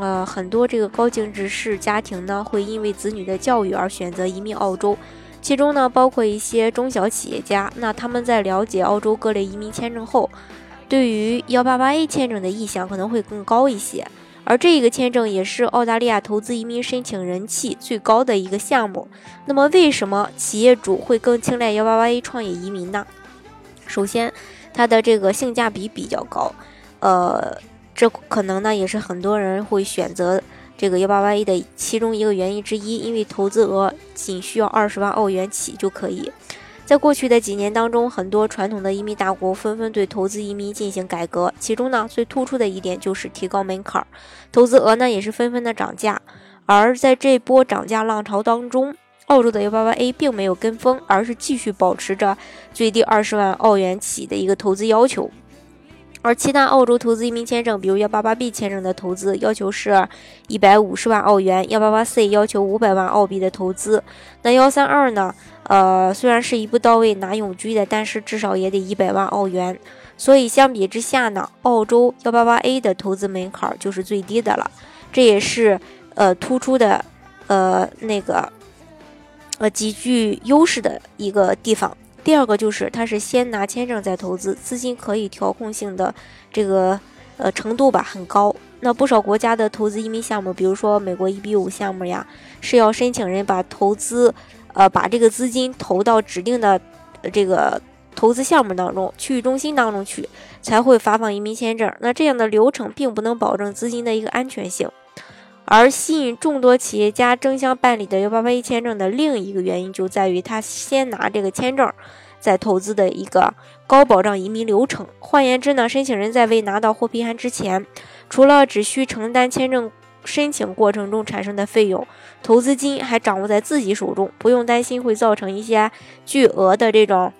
呃，很多这个高净值式家庭呢，会因为子女的教育而选择移民澳洲，其中呢，包括一些中小企业家。那他们在了解澳洲各类移民签证后，对于幺八八 A 签证的意向可能会更高一些。而这一个签证也是澳大利亚投资移民申请人气最高的一个项目。那么，为什么企业主会更青睐幺八八 A 创业移民呢？首先，它的这个性价比比较高，呃。这可能呢，也是很多人会选择这个幺八八 A 的其中一个原因之一，因为投资额仅需要二十万澳元起就可以。在过去的几年当中，很多传统的移民大国纷纷对投资移民进行改革，其中呢，最突出的一点就是提高门槛，投资额呢也是纷纷的涨价。而在这波涨价浪潮当中，澳洲的幺八八 A 并没有跟风，而是继续保持着最低二十万澳元起的一个投资要求。而其他澳洲投资移民签证，比如幺八八 B 签证的投资要求是一百五十万澳元，幺八八 C 要求五百万澳币的投资。那幺三二呢？呃，虽然是一步到位拿永居的，但是至少也得一百万澳元。所以相比之下呢，澳洲幺八八 A 的投资门槛就是最低的了。这也是呃突出的呃那个呃极具优势的一个地方。第二个就是，它是先拿签证再投资，资金可以调控性的这个呃程度吧很高。那不少国家的投资移民项目，比如说美国 EB 五项目呀，是要申请人把投资呃把这个资金投到指定的这个投资项目当中、区域中心当中去，才会发放移民签证。那这样的流程并不能保证资金的一个安全性。而吸引众多企业家争相办理的幺八八一签证的另一个原因，就在于他先拿这个签证，再投资的一个高保障移民流程。换言之呢，申请人在未拿到获批函之前，除了只需承担签证申请过程中产生的费用，投资金还掌握在自己手中，不用担心会造成一些巨额的这种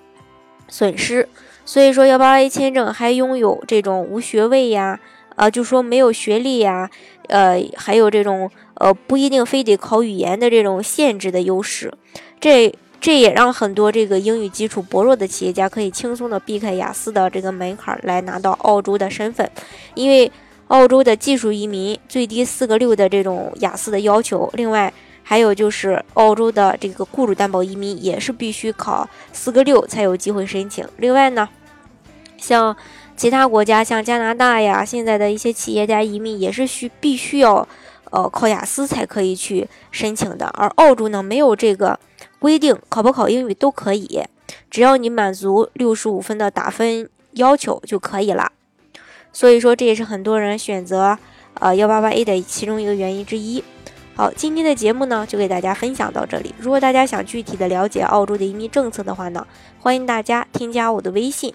损失。所以说，幺八八一签证还拥有这种无学位呀。啊，就说没有学历呀，呃，还有这种呃不一定非得考语言的这种限制的优势，这这也让很多这个英语基础薄弱的企业家可以轻松的避开雅思的这个门槛来拿到澳洲的身份，因为澳洲的技术移民最低四个六的这种雅思的要求，另外还有就是澳洲的这个雇主担保移民也是必须考四个六才有机会申请，另外呢，像。其他国家像加拿大呀，现在的一些企业家移民也是需必须要，呃，考雅思才可以去申请的。而澳洲呢，没有这个规定，考不考英语都可以，只要你满足六十五分的打分要求就可以了。所以说，这也是很多人选择呃幺八八 A 的其中一个原因之一。好，今天的节目呢，就给大家分享到这里。如果大家想具体的了解澳洲的移民政策的话呢，欢迎大家添加我的微信。